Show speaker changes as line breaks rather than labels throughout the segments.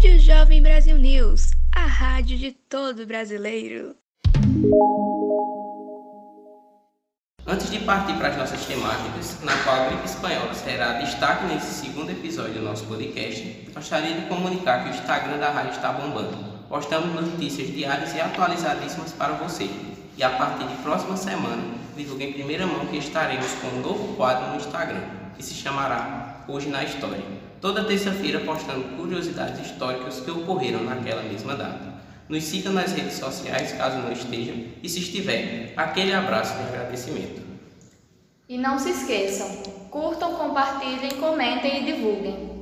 Rádio Jovem Brasil News, a rádio de todo brasileiro.
Antes de partir para as nossas temáticas, na qual a gripe espanhola será destaque nesse segundo episódio do nosso podcast, gostaria de comunicar que o Instagram da rádio está bombando. Postamos notícias diárias e atualizadíssimas para você. E a partir de próxima semana, divulgue em primeira mão que estaremos com um novo quadro no Instagram, que se chamará Hoje na História. Toda terça-feira postando curiosidades históricas que ocorreram naquela mesma data. Nos siga nas redes sociais caso não esteja e se estiver, aquele abraço de agradecimento.
E não se esqueçam, curtam, compartilhem, comentem e divulguem.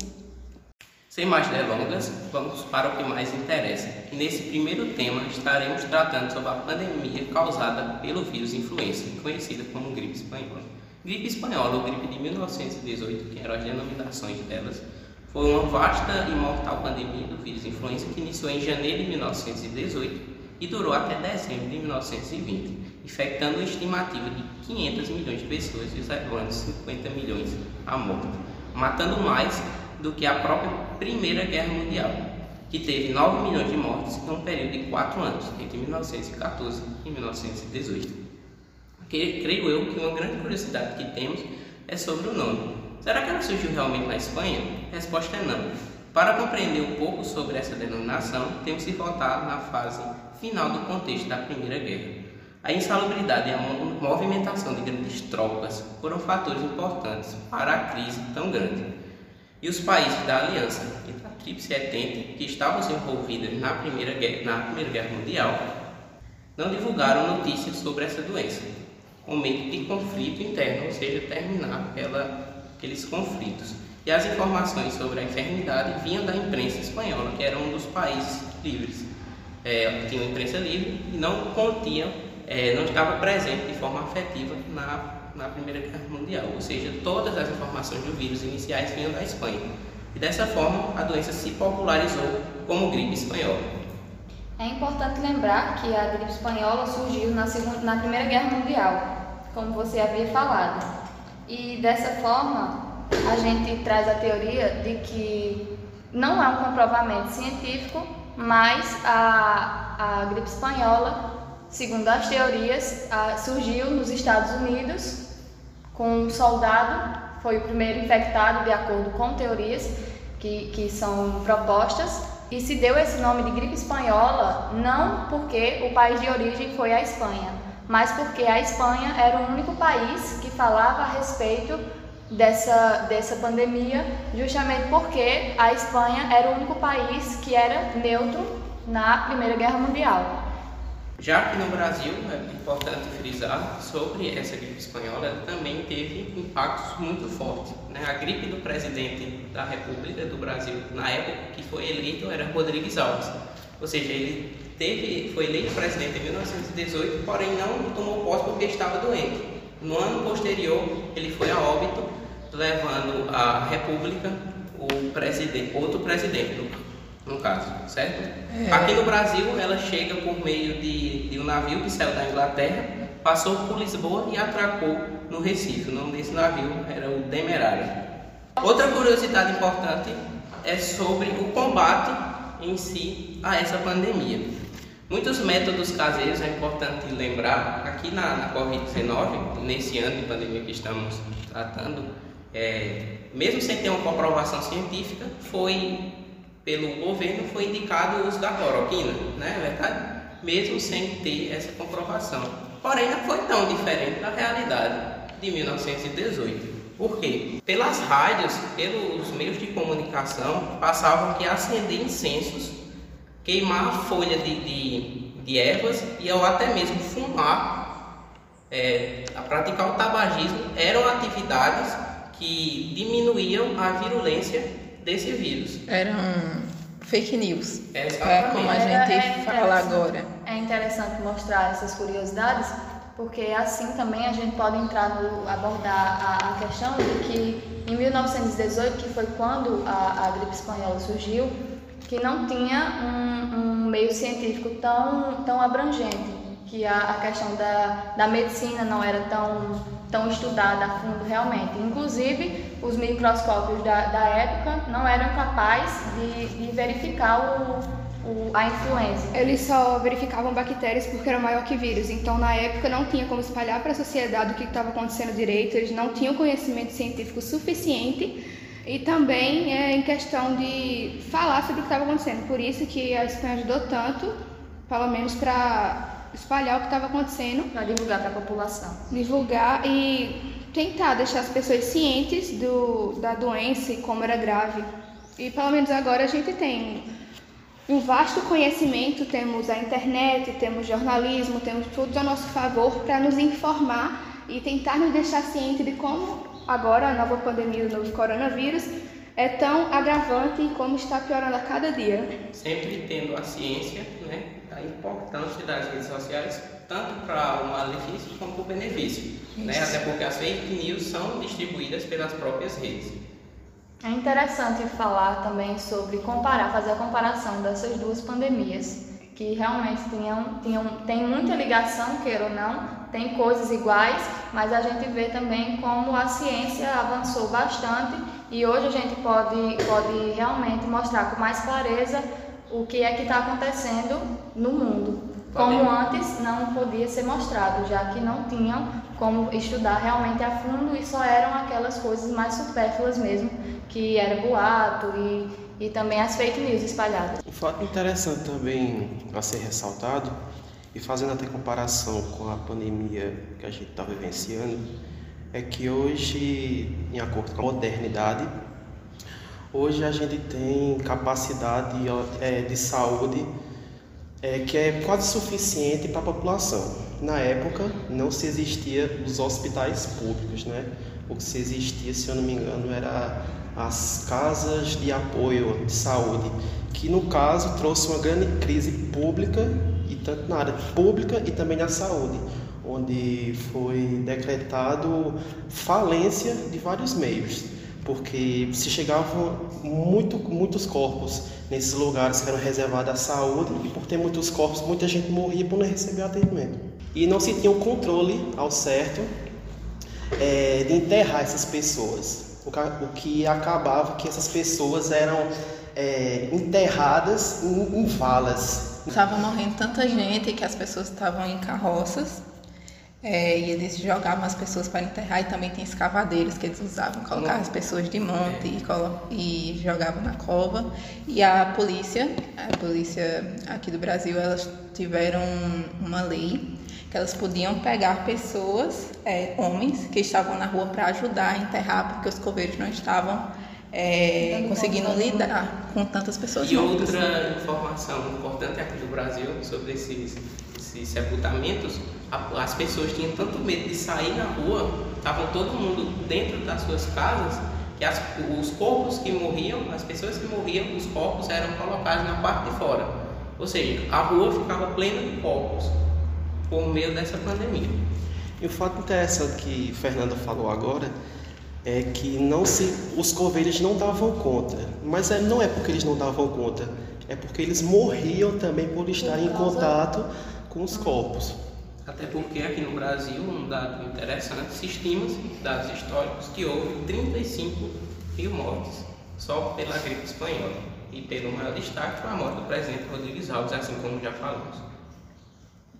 Sem mais delongas, vamos para o que mais interessa. E nesse primeiro tema estaremos tratando sobre a pandemia causada pelo vírus influenza, conhecida como gripe espanhola. Gripe espanhola ou gripe de 1918, que eram as denominações delas, foi uma vasta e mortal pandemia do vírus influenza que iniciou em janeiro de 1918 e durou até dezembro de 1920, infectando uma estimativa de 500 milhões de pessoas e levando 50 milhões a morte, matando mais do que a própria Primeira Guerra Mundial, que teve 9 milhões de mortes em um período de 4 anos, entre 1914 e 1918. Creio eu que uma grande curiosidade que temos é sobre o nome, Será que ela surgiu realmente na Espanha? A resposta é não. Para compreender um pouco sobre essa denominação, temos que voltar na fase final do contexto da Primeira Guerra. A insalubridade e a movimentação de grandes tropas foram fatores importantes para a crise tão grande. E os países da Aliança e da Tríplice que estavam envolvidos na Primeira Guerra, na Primeira Guerra Mundial, não divulgaram notícias sobre essa doença, medo de conflito interno, ou seja, terminar ela aqueles conflitos. E as informações sobre a enfermidade vinham da imprensa espanhola, que era um dos países livres. É, tinha uma imprensa livre e não continha, é, não estava presente de forma afetiva na, na Primeira Guerra Mundial. Ou seja, todas as informações do vírus iniciais vinham da Espanha. E dessa forma, a doença se popularizou como gripe espanhola.
É importante lembrar que a gripe espanhola surgiu na, segunda, na Primeira Guerra Mundial, como você havia falado. E dessa forma, a gente traz a teoria de que não há um comprovamento científico, mas a, a gripe espanhola, segundo as teorias, a, surgiu nos Estados Unidos com um soldado, foi o primeiro infectado, de acordo com teorias que, que são propostas, e se deu esse nome de gripe espanhola não porque o país de origem foi a Espanha, mas porque a Espanha era o único país que falava a respeito dessa, dessa pandemia, justamente porque a Espanha era o único país que era neutro na Primeira Guerra Mundial.
Já que no Brasil, é importante frisar, sobre essa gripe espanhola, também teve impactos muito fortes. Né? A gripe do presidente da República do Brasil, na época que foi eleito, era Rodrigues Alves. Ou seja, ele teve, foi eleito presidente em 1918, porém não tomou posse porque estava doente. No ano posterior, ele foi a óbito, levando à República o presidente, outro presidente, no, no caso, certo? É. Aqui no Brasil, ela chega por meio de, de um navio que saiu da Inglaterra, passou por Lisboa e atracou no Recife. O nome desse navio era o Demerário. Outra curiosidade importante é sobre o combate em si a essa pandemia. Muitos métodos caseiros é importante lembrar, aqui na, na Covid-19, nesse ano de pandemia que estamos tratando, é, mesmo sem ter uma comprovação científica, foi pelo governo foi indicado o uso da cloroquina, né? É verdade? Mesmo sem ter essa comprovação. Porém, não foi tão diferente da realidade de 1918. Por quê? Pelas rádios, pelos meios de comunicação, passavam que acender incensos queimar folha de, de, de ervas e ou até mesmo fumar, é, a praticar o tabagismo, eram atividades que diminuíam a virulência desse vírus.
Eram fake news, é, é como a gente é fala agora.
É interessante mostrar essas curiosidades, porque assim também a gente pode entrar no abordar a, a questão de que em 1918, que foi quando a, a gripe espanhola surgiu, que não tinha um, um meio científico tão, tão abrangente, que a, a questão da, da medicina não era tão, tão estudada a fundo realmente. Inclusive, os microscópios da, da época não eram capazes de, de verificar o, o, a influenza.
Eles só verificavam bactérias porque eram maior que vírus. Então, na época, não tinha como espalhar para a sociedade o que estava acontecendo direito. Eles não tinham conhecimento científico suficiente e também é, em questão de falar sobre o que estava acontecendo. Por isso que a Espanha ajudou tanto, pelo menos para espalhar o que estava acontecendo.
Para divulgar para a população.
Divulgar e tentar deixar as pessoas cientes do, da doença e como era grave. E pelo menos agora a gente tem um vasto conhecimento, temos a internet, temos jornalismo, temos tudo a nosso favor para nos informar e tentar nos deixar ciente de como agora a nova pandemia do novo coronavírus é tão agravante e como está piorando a cada dia.
Sempre tendo a ciência, né, a importância das redes sociais, tanto para o malefício como para o benefício. Né? Até porque as fake news são distribuídas pelas próprias redes.
É interessante falar também sobre comparar, fazer a comparação dessas duas pandemias, que realmente tinham, tinham, tem muita ligação, queira ou não, tem coisas iguais, mas a gente vê também como a ciência avançou bastante e hoje a gente pode, pode realmente mostrar com mais clareza o que é que está acontecendo no mundo. Como antes não podia ser mostrado, já que não tinham como estudar realmente a fundo e só eram aquelas coisas mais supérfluas mesmo, que era boato e, e também as fake news espalhadas.
Um fato interessante também a ser ressaltado, e fazendo até comparação com a pandemia que a gente está vivenciando, é que hoje, em acordo com a modernidade, hoje a gente tem capacidade é, de saúde é, que é quase suficiente para a população. Na época não se existia os hospitais públicos, né? O que se existia, se eu não me engano, era as casas de apoio de saúde, que no caso trouxe uma grande crise pública e tanto na área pública e também na saúde, onde foi decretado falência de vários meios, porque se chegavam muito, muitos corpos nesses lugares que eram reservados à saúde e por ter muitos corpos, muita gente morria por não receber atendimento. E não se tinha o um controle ao certo é, de enterrar essas pessoas, o que acabava que essas pessoas eram é, enterradas em, em valas.
Estava morrendo tanta gente que as pessoas estavam em carroças. É, e eles jogavam as pessoas para enterrar e também tem escavadeiros que eles usavam, colocavam as pessoas de monte e, e jogavam na cova. E a polícia, a polícia aqui do Brasil, elas tiveram uma lei que elas podiam pegar pessoas, é, homens, que estavam na rua para ajudar a enterrar porque os coveiros não estavam é, conseguindo lidar com tantas pessoas.
E outra informação importante aqui do Brasil sobre esses, esses sepultamentos as pessoas tinham tanto medo de sair na rua, estavam todo mundo dentro das suas casas, que as, os corpos que morriam, as pessoas que morriam, os corpos eram colocados na parte de fora. Ou seja, a rua ficava plena de corpos por meio dessa pandemia.
E o fato interessante que Fernanda falou agora é que não se, os coveiros não davam conta. Mas é, não é porque eles não davam conta, é porque eles morriam também por estar em contato com os corpos.
Até porque aqui no Brasil, um dado interessante, se estima-se, dados históricos, que houve 35 mil mortes só pela gripe espanhola. E pelo maior destaque foi a morte do presidente Rodrigues Alves, assim como já falamos.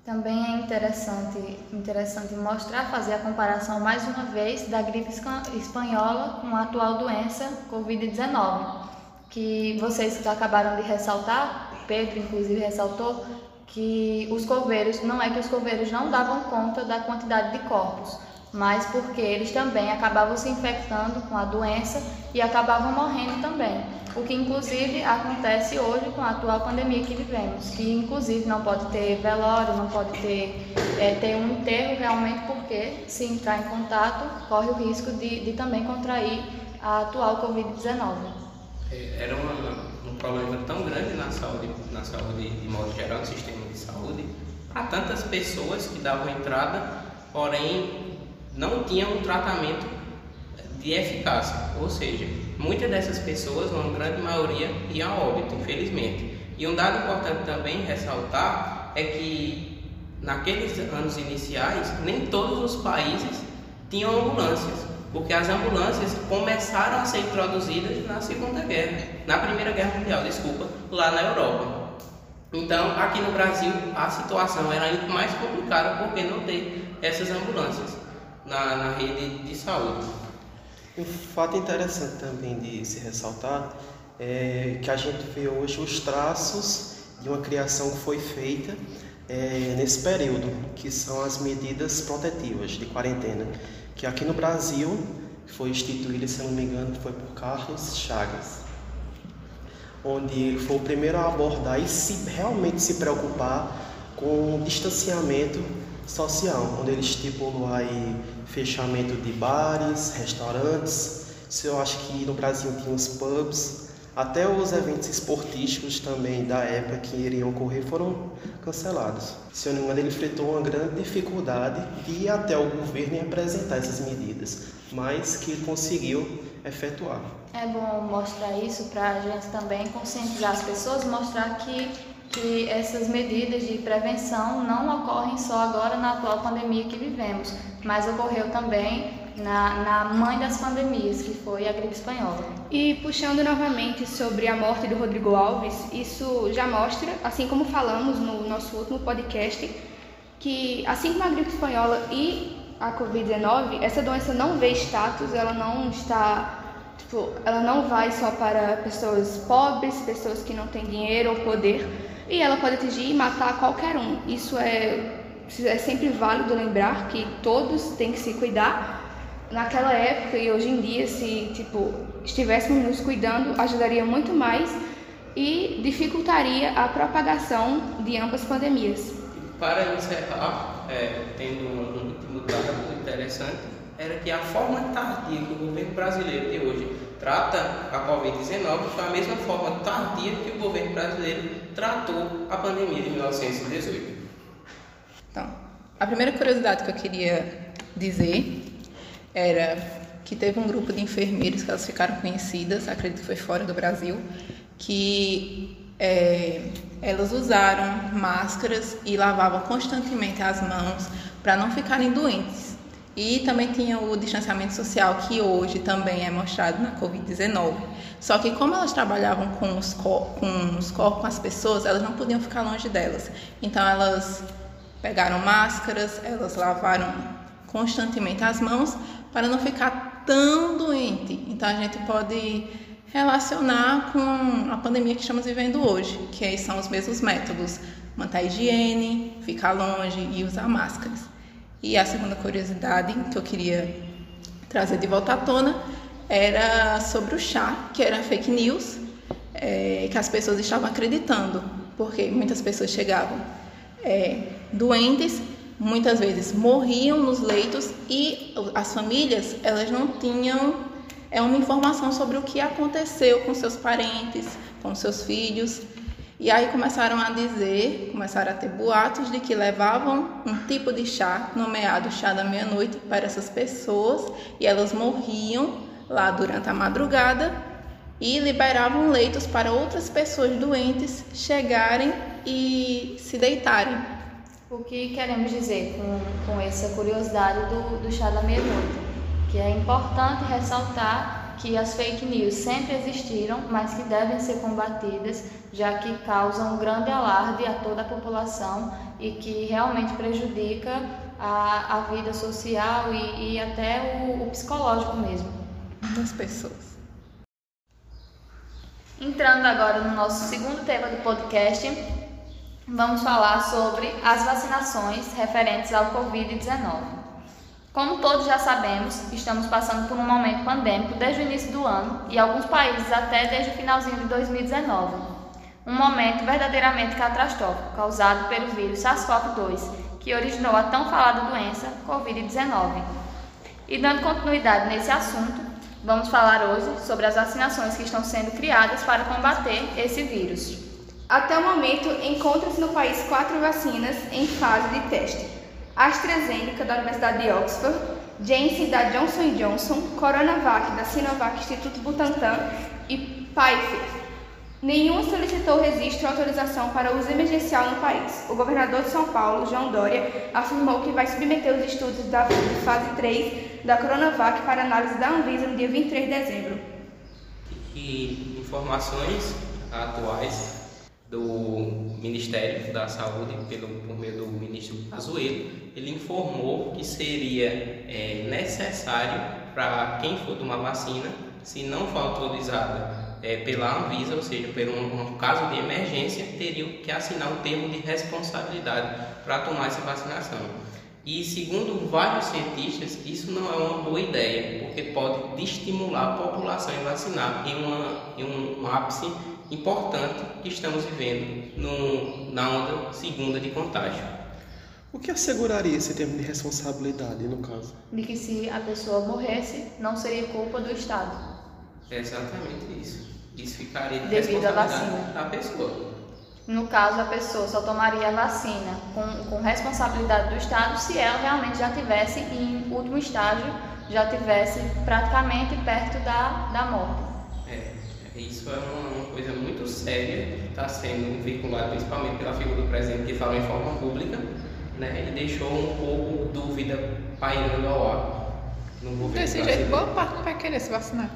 Também é interessante, interessante mostrar, fazer a comparação mais uma vez da gripe espanhola com a atual doença Covid-19, que vocês acabaram de ressaltar, Pedro inclusive ressaltou, que os coveiros, não é que os coveiros não davam conta da quantidade de corpos, mas porque eles também acabavam se infectando com a doença e acabavam morrendo também. O que inclusive acontece hoje com a atual pandemia que vivemos, que inclusive não pode ter velório, não pode ter, é, ter um enterro realmente porque se entrar em contato corre o risco de, de também contrair a atual Covid-19.
É, era uma problema tão grande na saúde, na saúde de modo geral, no sistema de saúde, para tantas pessoas que davam entrada, porém não tinham um tratamento de eficácia. Ou seja, muitas dessas pessoas, uma grande maioria, ia a óbito, infelizmente. E um dado importante também ressaltar é que naqueles anos iniciais, nem todos os países tinham ambulâncias. porque as ambulâncias começaram a ser introduzidas na Segunda Guerra, na Primeira Guerra Mundial, desculpa, lá na Europa. Então, aqui no Brasil, a situação era ainda mais complicada porque não tem essas ambulâncias na, na rede de saúde.
Um fato interessante também de se ressaltar é que a gente vê hoje os traços de uma criação que foi feita é, nesse período, que são as medidas protetivas de quarentena, que aqui no Brasil foi instituída, se não me engano, foi por Carlos Chagas, onde ele foi o primeiro a abordar e se realmente se preocupar com o distanciamento social, onde ele estipulou aí fechamento de bares, restaurantes. Se eu acho que no Brasil tinha os pubs, até os eventos esportísticos também da época que iriam ocorrer foram cancelados. Se eu não me engano, ele enfrentou uma grande dificuldade de ir até o governo e apresentar essas medidas, mas que conseguiu efetuar.
É bom mostrar isso para a gente também conscientizar as pessoas, mostrar que, que essas medidas de prevenção não ocorrem só agora na atual pandemia que vivemos, mas ocorreu também na, na mãe das pandemias, que foi a gripe espanhola.
E puxando novamente sobre a morte do Rodrigo Alves, isso já mostra, assim como falamos no nosso último podcast, que assim como a gripe espanhola e a Covid-19, essa doença não vê status, ela não está, tipo, ela não vai só para pessoas pobres, pessoas que não têm dinheiro ou poder, e ela pode atingir e matar qualquer um. Isso é, é sempre válido lembrar que todos têm que se cuidar naquela época e hoje em dia, se tipo estivéssemos nos cuidando, ajudaria muito mais e dificultaria a propagação de ambas pandemias.
Para encerrar, é, tendo um último dado interessante, era que a forma tardia que o governo brasileiro de hoje trata a Covid-19 foi a mesma forma tardia que o governo brasileiro tratou a pandemia de 1918.
Então, a primeira curiosidade que eu queria dizer era que teve um grupo de enfermeiros que elas ficaram conhecidas, acredito que foi fora do Brasil, que é, elas usaram máscaras e lavavam constantemente as mãos para não ficarem doentes. E também tinha o distanciamento social, que hoje também é mostrado na Covid-19. Só que como elas trabalhavam com os, com os corpos, com as pessoas, elas não podiam ficar longe delas. Então elas pegaram máscaras, elas lavaram constantemente as mãos para não ficar tão doente. Então a gente pode relacionar com a pandemia que estamos vivendo hoje, que são os mesmos métodos: manter a higiene, ficar longe e usar máscaras. E a segunda curiosidade que eu queria trazer de volta à tona era sobre o chá, que era fake news, é, que as pessoas estavam acreditando, porque muitas pessoas chegavam é, doentes muitas vezes morriam nos leitos e as famílias elas não tinham é uma informação sobre o que aconteceu com seus parentes, com seus filhos. E aí começaram a dizer, começaram a ter boatos de que levavam um tipo de chá, nomeado chá da meia-noite, para essas pessoas e elas morriam lá durante a madrugada e liberavam leitos para outras pessoas doentes chegarem e se deitarem
o que queremos dizer com, com essa curiosidade do, do chá da meia-noite? Que é importante ressaltar que as fake news sempre existiram, mas que devem ser combatidas, já que causam um grande alarde a toda a população e que realmente prejudica a, a vida social e, e até o, o psicológico mesmo
das pessoas.
Entrando agora no nosso segundo tema do podcast, vamos falar sobre as vacinações referentes ao Covid-19. Como todos já sabemos, estamos passando por um momento pandêmico desde o início do ano e alguns países até desde o finalzinho de 2019. Um momento verdadeiramente catastrófico causado pelo vírus SARS-CoV-2, que originou a tão falada doença Covid-19. E dando continuidade nesse assunto, vamos falar hoje sobre as vacinações que estão sendo criadas para combater esse vírus.
Até o momento, encontram-se no país quatro vacinas em fase de teste: AstraZeneca, da Universidade de Oxford, Janssen, da Johnson Johnson, Coronavac, da Sinovac Instituto Butantan e Pfizer. Nenhum solicitou registro ou autorização para uso emergencial no país. O governador de São Paulo, João Dória, afirmou que vai submeter os estudos da fase 3 da Coronavac para análise da Anvisa no dia 23 de dezembro.
E informações atuais do Ministério da Saúde, pelo, por meio do ministro Azuelo, ele informou que seria é, necessário para quem for tomar vacina, se não for autorizada é, pela Anvisa, ou seja, por um, um, caso de emergência, teriam que assinar um termo de responsabilidade para tomar essa vacinação. E segundo vários cientistas, isso não é uma boa ideia, porque pode estimular a população a vacinar em, uma, em um ápice importante que estamos vivendo no, na onda segunda de contágio.
O que asseguraria esse termo de responsabilidade, no caso?
De que se a pessoa morresse, não seria culpa do Estado.
É exatamente isso. Isso ficaria de
Devido à
responsabilidade
vacina.
da pessoa.
No caso, a pessoa só tomaria a vacina com, com responsabilidade do Estado se ela realmente já tivesse em último estágio, já tivesse praticamente perto da, da morte.
É, isso é uma, uma coisa muito séria, está sendo vinculado principalmente pela figura do presidente que falou em forma pública, né, e deixou um pouco dúvida pairando ao ar no governo
Desse jeito, boa parte não vai querer se vacinar.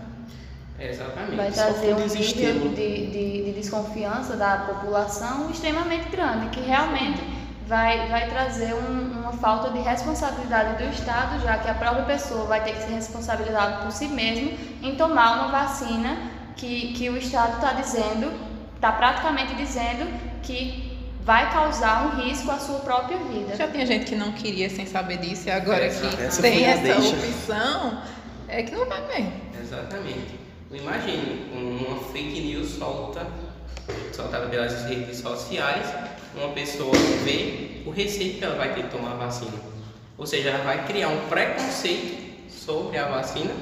É, exatamente.
Vai trazer um nível de, de, de desconfiança da população extremamente grande, que realmente vai, vai trazer um- uma falta de responsabilidade do Estado, já que a própria pessoa vai ter que ser responsabilizada por si mesmo em tomar uma vacina que, que o Estado está dizendo, está praticamente dizendo que vai causar um risco à sua própria vida.
Já tinha gente que não queria sem saber disso, e agora que
essa
tem essa
deixa.
opção, é que não vai mesmo.
Exatamente. Imagine uma fake news solta, soltada pelas redes sociais, uma pessoa vê o receio que ela vai ter que tomar a vacina. Ou seja, ela vai criar um preconceito sobre a vacina,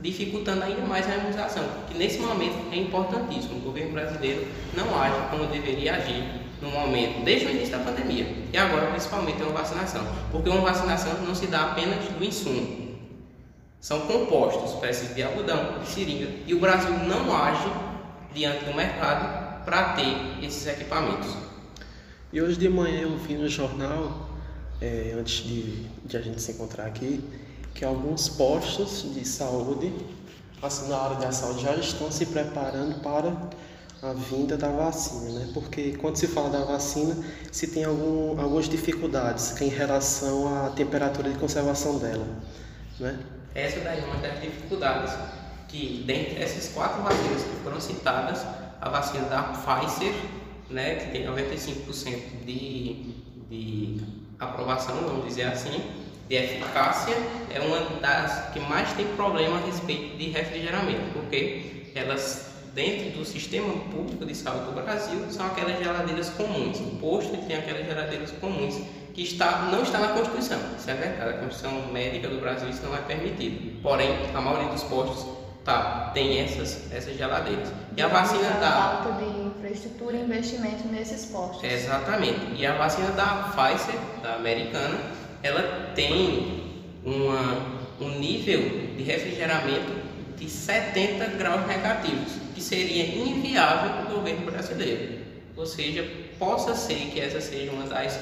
dificultando ainda mais a imunização. Que nesse momento é importantíssimo. O governo brasileiro não age como deveria agir no momento, desde o início da pandemia. E agora, principalmente, é uma vacinação. Porque uma vacinação não se dá apenas do insumo. São compostos, espécies de algodão, de seringa. E o Brasil não age diante do mercado para ter esses equipamentos.
E hoje de manhã eu vi no jornal, é, antes de, de a gente se encontrar aqui, que alguns postos de saúde, assim, na área da saúde, já estão se preparando para a vinda da vacina, né? Porque quando se fala da vacina, se tem algum, algumas dificuldades em relação à temperatura de conservação dela, né?
Essa daí é uma das dificuldades que, dentre essas quatro vacinas que foram citadas, a vacina da Pfizer, né, que tem 95% de, de aprovação, vamos dizer assim, de eficácia, é uma das que mais tem problema a respeito de refrigeramento, porque elas, dentro do sistema público de saúde do Brasil, são aquelas geladeiras comuns. O posto tem aquelas geladeiras comuns que está, não está na Constituição. Isso é verdade, a Constituição Médica do Brasil isso não é permitido. Porém, a maioria dos postos tá, tem essas, essas geladeiras. E a vacina
Pela
da.
falta de infraestrutura e investimento nesses postos.
Exatamente. E a vacina da Pfizer, da americana, ela tem uma, um nível de refrigeramento de 70 graus negativos, que seria inviável para o governo brasileiro. Ou seja, possa ser que essa seja uma das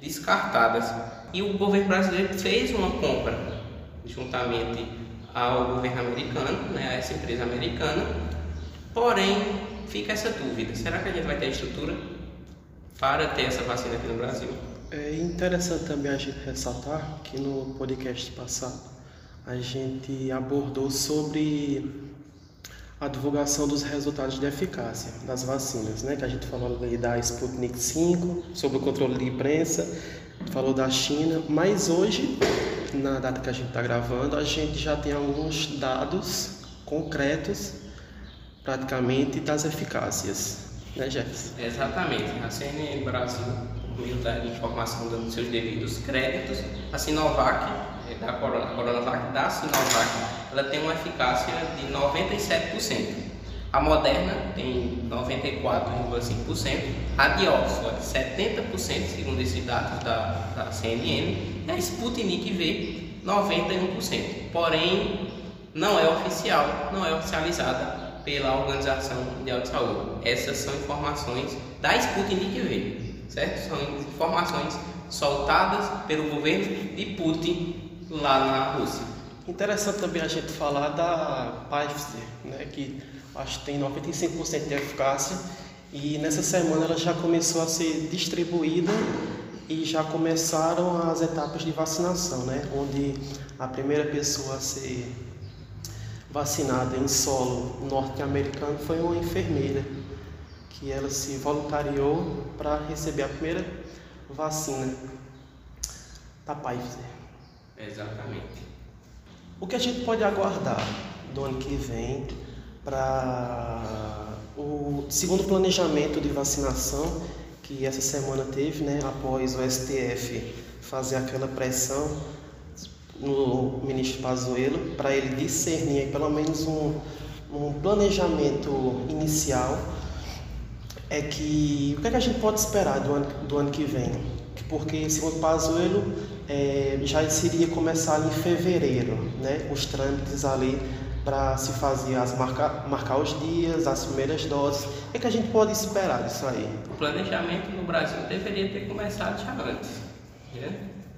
descartadas. E o governo brasileiro fez uma compra juntamente ao governo americano, né, a essa empresa americana. Porém, fica essa dúvida: será que a gente vai ter estrutura para ter essa vacina aqui no Brasil?
É interessante também a gente ressaltar que no podcast passado a gente abordou sobre a divulgação dos resultados de eficácia das vacinas, né? Que a gente falou ali da Sputnik 5, sobre o controle de imprensa, falou da China, mas hoje, na data que a gente está gravando, a gente já tem alguns dados concretos, praticamente, das eficácias, né, Jefferson?
Exatamente. A CNN Brasil, da informação dando seus devidos créditos, a Sinovac, eh, da Corona, a Coronavac da Sinovac, ela tem uma eficácia de 97%. A Moderna tem 94,5%, a de Oxford 70%, segundo esses dados da, da CNN, e a Sputnik V 91%. Porém, não é oficial, não é oficializada pela Organização Mundial de Saúde. Essas são informações da Sputnik V, certo? São informações soltadas pelo governo de Putin lá na Rússia.
Interessante também a gente falar da Pfizer, né, que acho que tem 95% de eficácia e nessa semana ela já começou a ser distribuída e já começaram as etapas de vacinação, né, onde a primeira pessoa a ser vacinada em solo norte-americano foi uma enfermeira que ela se voluntariou para receber a primeira vacina da Pfizer.
Exatamente.
O que a gente pode aguardar do ano que vem para o segundo planejamento de vacinação que essa semana teve, né, após o STF fazer aquela pressão no ministro Pazuello para ele discernir pelo menos um, um planejamento inicial é que o que, é que a gente pode esperar do ano, do ano que vem? Porque, segundo Pazuello, é, já seria começar em fevereiro, né, os trâmites ali para se fazer as marcar, marcar os dias, as primeiras doses. O que, é que a gente pode esperar disso aí?
O planejamento no Brasil deveria ter começado já antes. Né?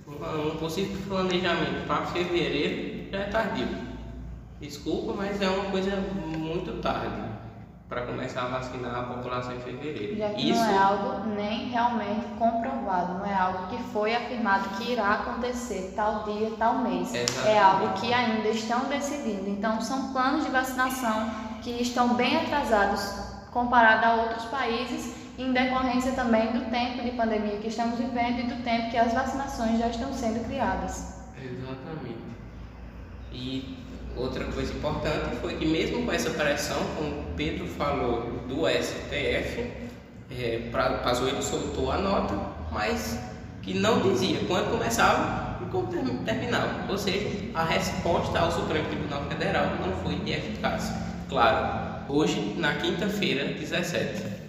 Um possível planejamento para fevereiro já é tardio. Desculpa, mas é uma coisa muito tarde para começar a vacinar a população em fevereiro.
Já que Isso... não é algo nem realmente comprovado, não é algo que foi afirmado que irá acontecer tal dia, tal mês. Exatamente. É algo que ainda estão decidindo. Então, são planos de vacinação que estão bem atrasados comparado a outros países, em decorrência também do tempo de pandemia que estamos vivendo e do tempo que as vacinações já estão sendo criadas.
Exatamente. E Outra coisa importante foi que mesmo com essa pressão, como Pedro falou, do STF, é, Pazuello soltou a nota, mas que não dizia quando começava e quando terminava. Ou seja, a resposta ao Supremo Tribunal Federal não foi eficácia. Claro, hoje, na quinta-feira, 17.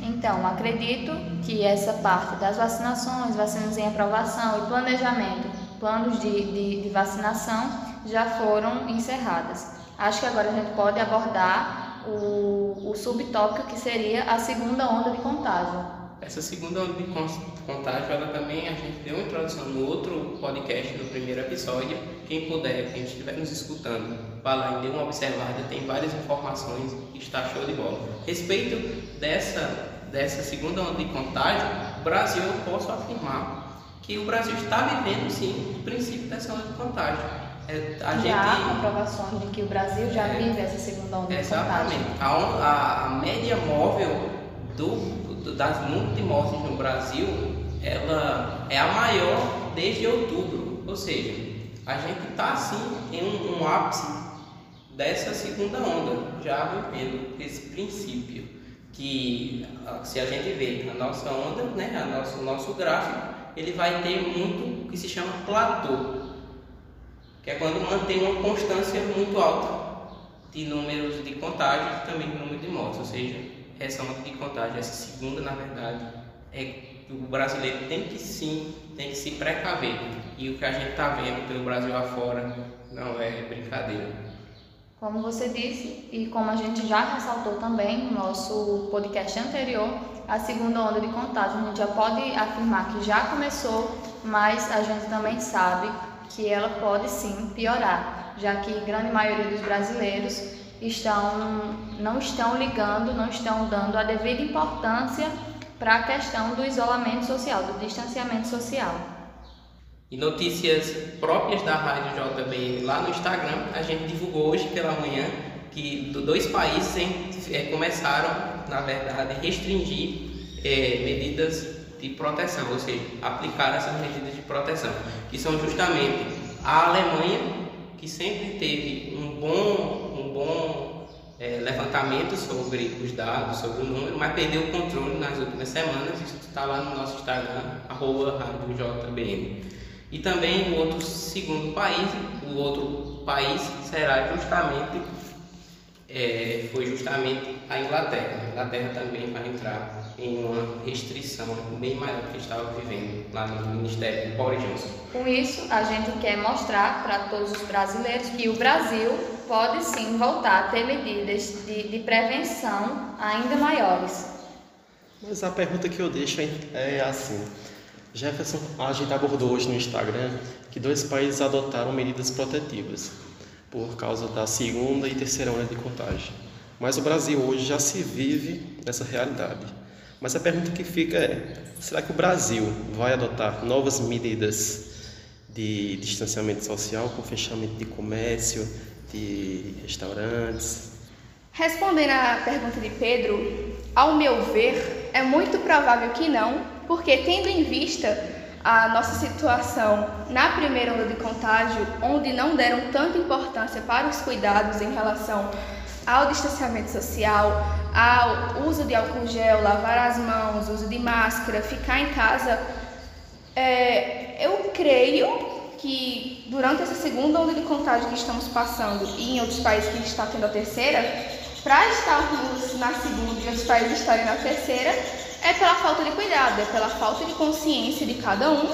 Então, acredito que essa parte das vacinações, vacinas em aprovação e planejamento planos de, de, de vacinação já foram encerradas. Acho que agora a gente pode abordar o, o subtópico que seria a segunda onda de contágio.
Essa segunda onda de contágio, ela também a gente deu uma introdução no outro podcast, no primeiro episódio. Quem puder, quem estiver nos escutando, vá lá e dê uma observada, tem várias informações, está show de bola. Respeito dessa, dessa segunda onda de contágio, o Brasil, eu posso afirmar que o Brasil está vivendo sim o princípio dessa onda de contágio.
É, a já gente... há comprovações de que o Brasil já é, vive essa segunda onda
exatamente. de contágio. Exatamente. A, a, média móvel do, do, das números de mortes no Brasil ela é a maior desde outubro. Ou seja, a gente está assim em um, um ápice dessa segunda onda, já vivendo esse princípio que se a gente vê a nossa onda, né, a nosso, o nosso gráfico, ele vai ter muito o que se chama platô, que é quando mantém uma constância muito alta de números de contágios e também de número de mortes, ou seja, essa onda de contágio, essa segunda, na verdade, é o brasileiro tem que sim, tem que se precaver. E o que a gente está vendo pelo Brasil afora não é brincadeira.
Como você disse, e como a gente já ressaltou também no nosso podcast anterior, a segunda onda de contágio. A gente já pode afirmar que já começou, mas a gente também sabe que ela pode sim piorar, já que grande maioria dos brasileiros estão, não estão ligando, não estão dando a devida importância para a questão do isolamento social, do distanciamento social.
E notícias próprias da Rádio JBN lá no Instagram, a gente divulgou hoje pela manhã que dois países é, começaram, na verdade, a restringir é, medidas de proteção, ou seja, aplicar essas medidas de proteção, que são justamente a Alemanha, que sempre teve um bom, um bom é, levantamento sobre os dados, sobre o número, mas perdeu o controle nas últimas semanas, isso está lá no nosso Instagram, arroba JBN. E também o outro segundo país, o outro país será justamente é, foi justamente a Inglaterra. A Inglaterra também vai entrar em uma restrição bem maior que estava vivendo lá no Ministério do Boris Johnson.
Com isso, a gente quer mostrar para todos os brasileiros que o Brasil pode sim voltar a ter medidas de, de prevenção ainda maiores.
Mas a pergunta que eu deixo é assim: Jefferson, a gente abordou hoje no Instagram que dois países adotaram medidas protetivas por causa da segunda e terceira onda de contágio. Mas o Brasil hoje já se vive nessa realidade. Mas a pergunta que fica é: será que o Brasil vai adotar novas medidas de distanciamento social, com fechamento de comércio, de restaurantes?
Respondendo à pergunta de Pedro, ao meu ver, é muito provável que não, porque tendo em vista a nossa situação na primeira onda de contágio, onde não deram tanta importância para os cuidados em relação ao distanciamento social, ao uso de álcool gel, lavar as mãos, uso de máscara, ficar em casa, é, eu creio que durante essa segunda onda de contágio que estamos passando e em outros países que está tendo a terceira, para estarmos na segunda e outros países estarem na terceira, é pela falta de cuidado, é pela falta de consciência de cada um.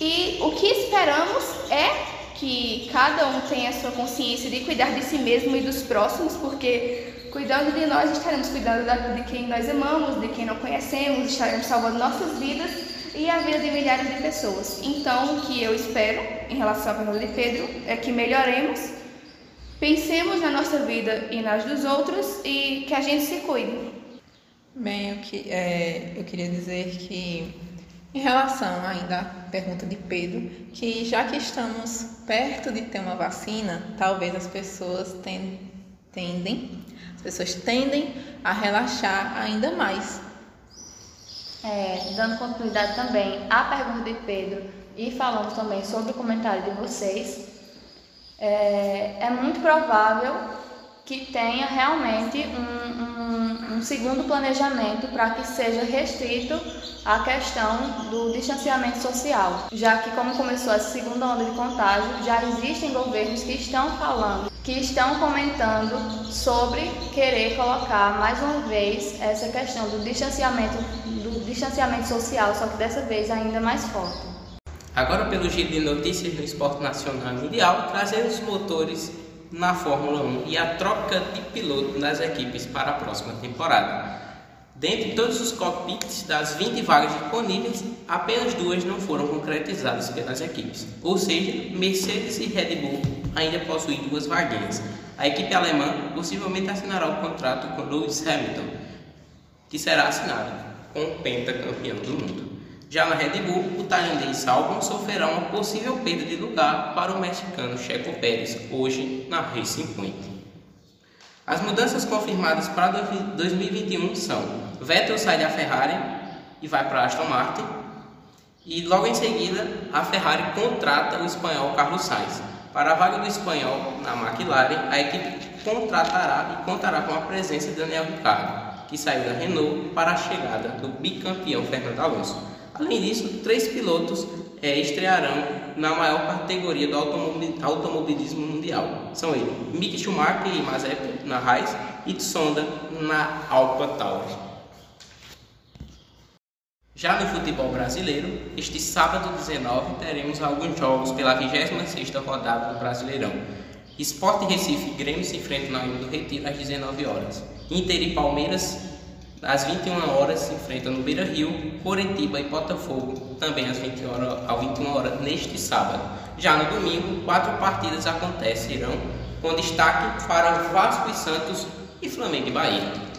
E o que esperamos é que cada um tenha a sua consciência de cuidar de si mesmo e dos próximos, porque cuidando de nós estaremos cuidando de quem nós amamos, de quem não conhecemos, estaremos salvando nossas vidas e a vida de milhares de pessoas. Então, o que eu espero em relação à pergunta de Pedro é que melhoremos, pensemos na nossa vida e nas dos outros e que a gente se cuide.
Bem, eu, que, é, eu queria dizer que em relação ainda à pergunta de Pedro, que já que estamos perto de ter uma vacina, talvez as pessoas tendem, as pessoas tendem a relaxar ainda mais.
É, dando continuidade também à pergunta de Pedro e falando também sobre o comentário de vocês, é, é muito provável que tenha realmente um, um, um segundo planejamento para que seja restrito a questão do distanciamento social, já que como começou a segunda onda de contágio, já existem governos que estão falando, que estão comentando sobre querer colocar mais uma vez essa questão do distanciamento do distanciamento social, só que dessa vez ainda mais forte.
Agora pelo giro de notícias no esporte nacional e mundial, trazendo os motores na Fórmula 1 e a troca de piloto das equipes para a próxima temporada. Dentre todos os cockpits das 20 vagas disponíveis, apenas duas não foram concretizadas pelas equipes, ou seja, Mercedes e Red Bull ainda possuem duas vaguinhas. A equipe alemã possivelmente assinará o contrato com Lewis Hamilton, que será assinado com o pentacampeão do mundo. Já na Red Bull, o tailandês Albon sofrerá uma possível perda de lugar para o mexicano Checo Pérez, hoje na Racing Point. As mudanças confirmadas para 2021 são: Vettel sai da Ferrari e vai para Aston Martin, e logo em seguida a Ferrari contrata o espanhol Carlos Sainz. Para a vaga do espanhol na McLaren, a equipe contratará e contará com a presença de Daniel Ricciardo, que saiu da Renault para a chegada do bicampeão Fernando Alonso. Além disso, três pilotos é, estrearão na maior categoria do automobilismo mundial. São eles Mick Schumacher e Mazepin na Haas e Tsonda na Alpha Tauri. Já no futebol brasileiro, este sábado 19 teremos alguns jogos pela 26ª rodada do Brasileirão. Esporte Recife e Grêmio se enfrentam na Ilha do Retiro às 19 horas. Inter e Palmeiras às 21 horas se enfrentam no Beira Rio, Coritiba e Botafogo, também às 20 horas, às 21 horas neste sábado. Já no domingo, quatro partidas acontecerão, com destaque para Vasco e Santos e Flamengo e Bahia.